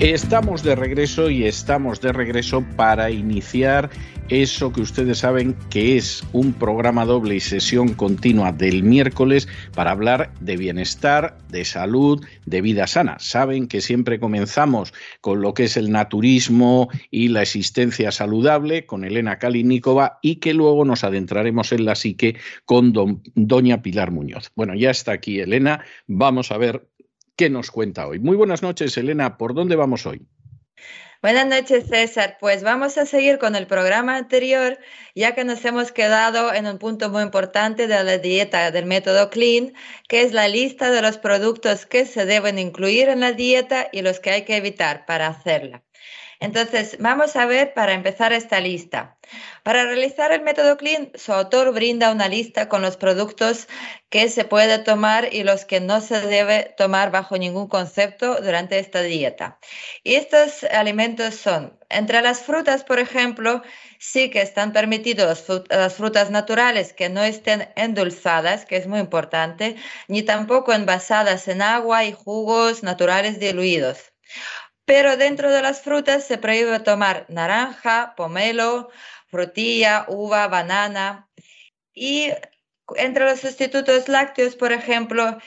Estamos de regreso y estamos de regreso para iniciar eso que ustedes saben que es un programa doble y sesión continua del miércoles para hablar de bienestar, de salud, de vida sana. Saben que siempre comenzamos con lo que es el naturismo y la existencia saludable con Elena Kalinikova y que luego nos adentraremos en la psique con doña Pilar Muñoz. Bueno, ya está aquí Elena. Vamos a ver qué nos cuenta hoy. Muy buenas noches, Elena. ¿Por dónde vamos hoy? Buenas noches, César. Pues vamos a seguir con el programa anterior, ya que nos hemos quedado en un punto muy importante de la dieta del método Clean, que es la lista de los productos que se deben incluir en la dieta y los que hay que evitar para hacerla. Entonces, vamos a ver para empezar esta lista. Para realizar el método Clean, su autor brinda una lista con los productos que se puede tomar y los que no se debe tomar bajo ningún concepto durante esta dieta. Y estos alimentos son, entre las frutas, por ejemplo, sí que están permitidos las frutas naturales que no estén endulzadas, que es muy importante, ni tampoco envasadas en agua y jugos naturales diluidos. Pero dentro de las frutas se prohíbe tomar naranja, pomelo, frutilla, uva, banana. Y entre los sustitutos lácteos, por ejemplo,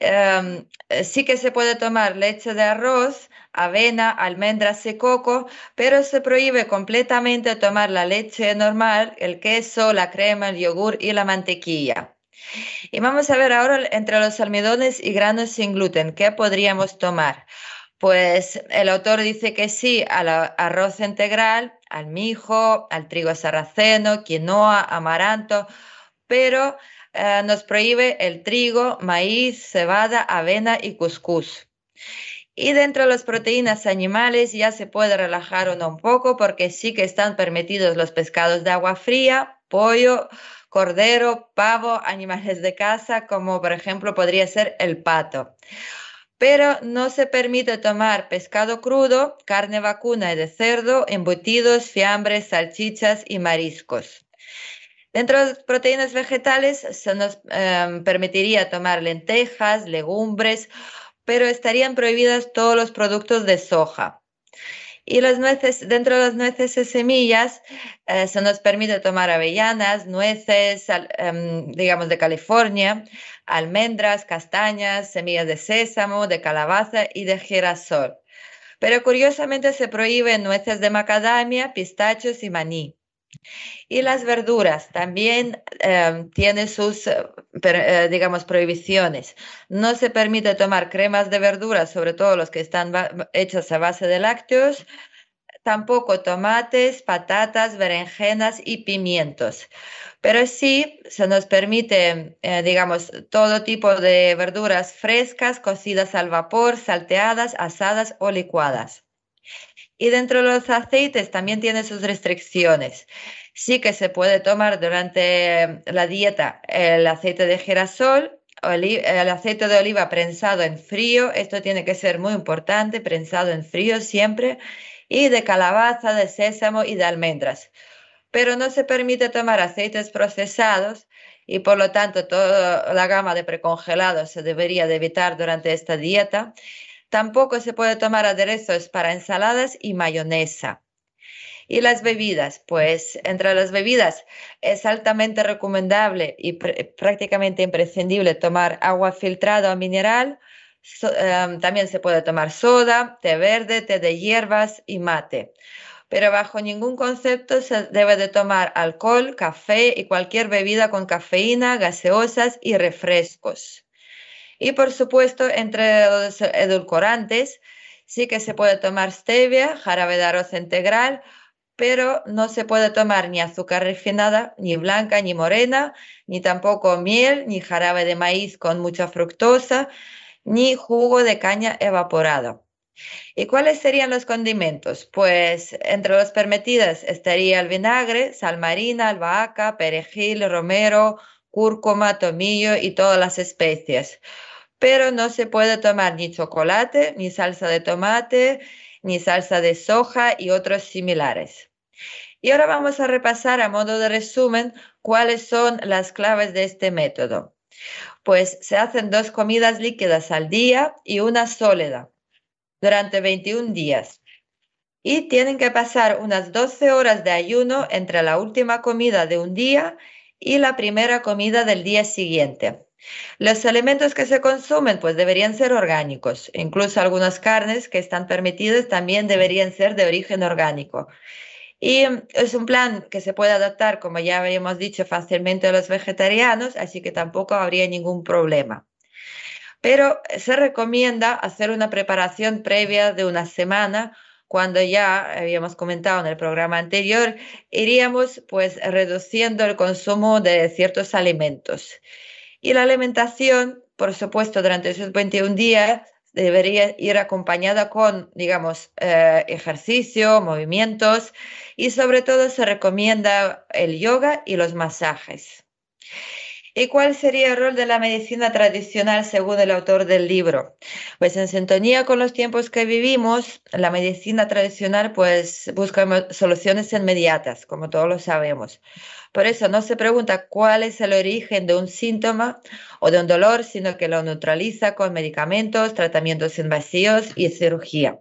em, sí que se puede tomar leche de arroz, avena, almendras y coco, pero se prohíbe completamente tomar la leche normal, el queso, la crema, el yogur y la mantequilla. Y vamos a ver ahora entre los almidones y granos sin gluten, ¿qué podríamos tomar? Pues el autor dice que sí al arroz integral, al mijo, al trigo sarraceno, quinoa, amaranto, pero eh, nos prohíbe el trigo, maíz, cebada, avena y cuscús. Y dentro de las proteínas animales ya se puede relajar uno un poco porque sí que están permitidos los pescados de agua fría, pollo, cordero, pavo, animales de casa, como por ejemplo podría ser el pato pero no se permite tomar pescado crudo, carne vacuna y de cerdo, embutidos, fiambres, salchichas y mariscos. Dentro de las proteínas vegetales se nos em, permitiría tomar lentejas, legumbres, pero estarían prohibidas todos los productos de soja. Y las nueces, dentro de las nueces y semillas eh, se nos permite tomar avellanas, nueces, em, digamos, de California, almendras, castañas, semillas de sésamo, de calabaza y de girasol. Pero curiosamente se prohíben nueces de macadamia, pistachos y maní. Y las verduras también em, tienen sus, eh, digamos, prohibiciones. No se permite tomar cremas de verduras, sobre todo los que están hechas a base de lácteos, tampoco tomates, patatas, berenjenas y pimientos. Pero sí se nos permite, eh, digamos, todo tipo de verduras frescas, cocidas al vapor, salteadas, asadas o licuadas. Y dentro de los aceites también tiene sus restricciones. Sí que se puede tomar durante la dieta el aceite de girasol, el aceite de oliva prensado en frío, esto tiene que ser muy importante, prensado en frío siempre, y de calabaza, de sésamo y de almendras. Pero no se permite tomar aceites procesados y por lo tanto toda la gama de precongelados se debería de evitar durante esta dieta Tampoco se puede tomar aderezos para ensaladas y mayonesa. Y las bebidas, pues entre las bebidas es altamente recomendable y prácticamente imprescindible tomar agua filtrada o mineral, Em, también se puede tomar soda, té verde, té de hierbas y mate. Pero bajo ningún concepto se debe de tomar alcohol, café y cualquier bebida con cafeína, gaseosas y refrescos. Y por supuesto, entre los edulcorantes, sí que se puede tomar stevia, jarabe de arroz integral, pero no se puede tomar ni azúcar refinada, ni blanca, ni morena, ni tampoco miel, ni jarabe de maíz con mucha fructosa, ni jugo de caña evaporado. ¿Y cuáles serían los condimentos? Pues entre los permitidos estaría el vinagre, sal marina, albahaca, perejil, romero, cúrcuma, tomillo y todas las especias. Pero no se puede tomar ni chocolate, ni salsa de tomate, ni salsa de soja y otros similares. Y ahora vamos a repasar a modo de resumen cuáles son las claves de este método. Pues se hacen dos comidas líquidas al día y una sólida durante 21 días. Y tienen que pasar unas 12 horas de ayuno entre la última comida de un día y la primera comida del día siguiente. Los alimentos que se consumen pues deberían ser orgánicos. Incluso algunas carnes que están permitidas también deberían ser de origen orgánico. Y es un plan que se puede adaptar, como ya habíamos dicho, fácilmente a los vegetarianos, así que tampoco habría ningún problema. Pero se recomienda hacer una preparación previa de una semana cuando ya habíamos comentado en el programa anterior, iríamos pues reduciendo el consumo de ciertos alimentos. Y la alimentación, por supuesto, durante esos 21 días debería ir acompañada con, digamos, eh, ejercicio, movimientos y sobre todo se recomienda el yoga y los masajes. ¿Y cuál sería el rol de la medicina tradicional según el autor del libro? Pues en sintonía con los tiempos que vivimos, la medicina tradicional pues busca soluciones inmediatas, como todos lo sabemos. Por eso no se pregunta cuál es el origen de un síntoma o de un dolor, sino que lo neutraliza con medicamentos, tratamientos invasivos y cirugía.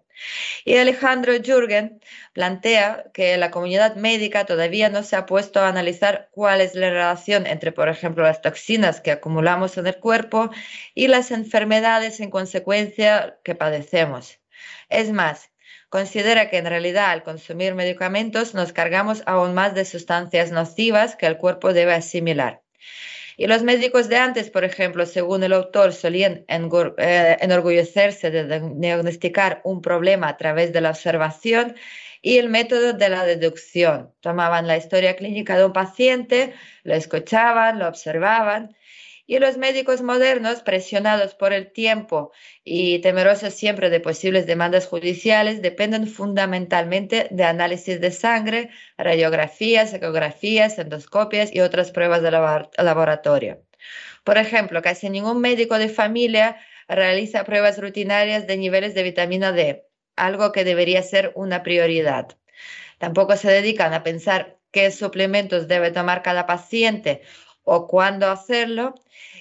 Y Alejandro Jürgen plantea que la comunidad médica todavía no se ha puesto a analizar cuál es la relación entre, por ejemplo, las toxinas que acumulamos en el cuerpo y las enfermedades en consecuencia que padecemos. Es más, considera que en realidad al consumir medicamentos nos cargamos aún más de sustancias nocivas que el cuerpo debe asimilar. Y los médicos de antes, por ejemplo, según el autor, solían eh, enorgullecerse de diagnosticar un problema a través de la observación y el método de la deducción. Tomaban la historia clínica de un paciente, lo escuchaban, lo observaban y los médicos modernos, presionados por el tiempo y temerosos siempre de posibles demandas judiciales, dependen fundamentalmente de análisis de sangre, radiografías, ecografías, endoscopias y otras pruebas de laboratorio. Por ejemplo, casi ningún médico de familia realiza pruebas rutinarias de niveles de vitamina D, algo que debería ser una prioridad. Tampoco se dedican a pensar qué suplementos debe tomar cada paciente o cuándo hacerlo.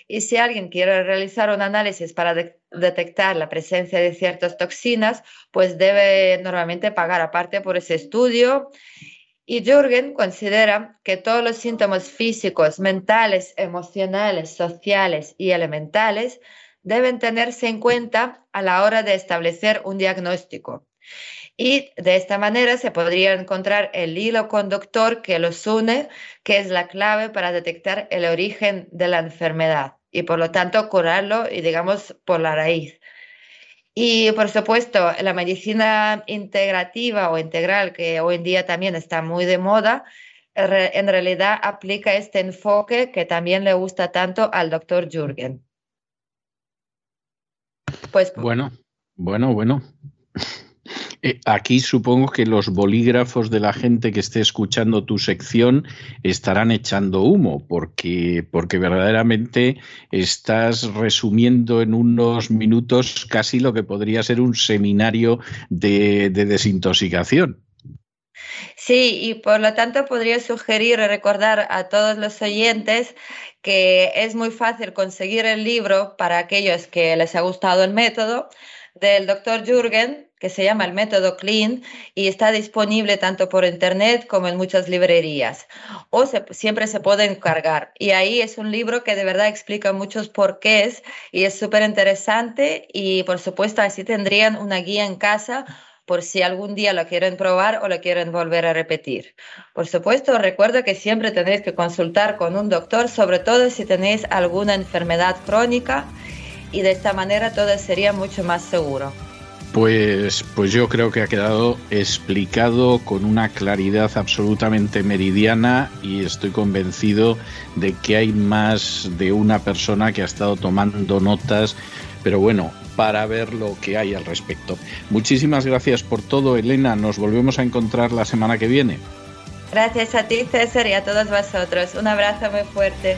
Y si alguien quiere realizar un análisis para detectar la presencia de ciertas toxinas, pues debe normalmente pagar aparte por ese estudio. Y Jürgen considera que todos los síntomas físicos, mentales, emocionales, sociales y elementales deben tenerse en cuenta a la hora de establecer un diagnóstico. Y de esta manera se podría encontrar el hilo conductor que los une, que es la clave para detectar el origen de la enfermedad y por lo tanto curarlo y digamos por la raíz. Y por supuesto, la medicina integrativa o integral, que hoy en día también está muy de moda, en realidad aplica este enfoque que también le gusta tanto al doctor Jürgen. Pues bueno, bueno, bueno. Eh, aquí supongo que los bolígrafos de la gente que esté escuchando tu sección estarán echando humo, porque, porque verdaderamente estás resumiendo en unos minutos casi lo que podría ser un seminario de, de desintoxicación. Sí, y por lo tanto podría sugerir recordar a todos los oyentes que es muy fácil conseguir el libro para aquellos que les ha gustado el método del doctor Jürgen que se llama el método Clean y está disponible tanto por internet como en muchas librerías o siempre se puede encargar. Y ahí es un libro que de verdad explica muchos porqués y es súper interesante y por supuesto así tendrían una guía en casa por si algún día lo quieren probar o lo quieren volver a repetir. Por supuesto, recuerdo que siempre tenéis que consultar con un doctor, sobre todo si tenéis alguna enfermedad crónica y de esta manera todo sería mucho más seguro. Pues, pues yo creo que ha quedado explicado con una claridad absolutamente meridiana y estoy convencido de que hay más de una persona que ha estado tomando notas, pero bueno, para ver lo que hay al respecto. Muchísimas gracias por todo, Elena. Nos volvemos a encontrar la semana que viene. Gracias a ti, César, y a todos vosotros. Un abrazo muy fuerte.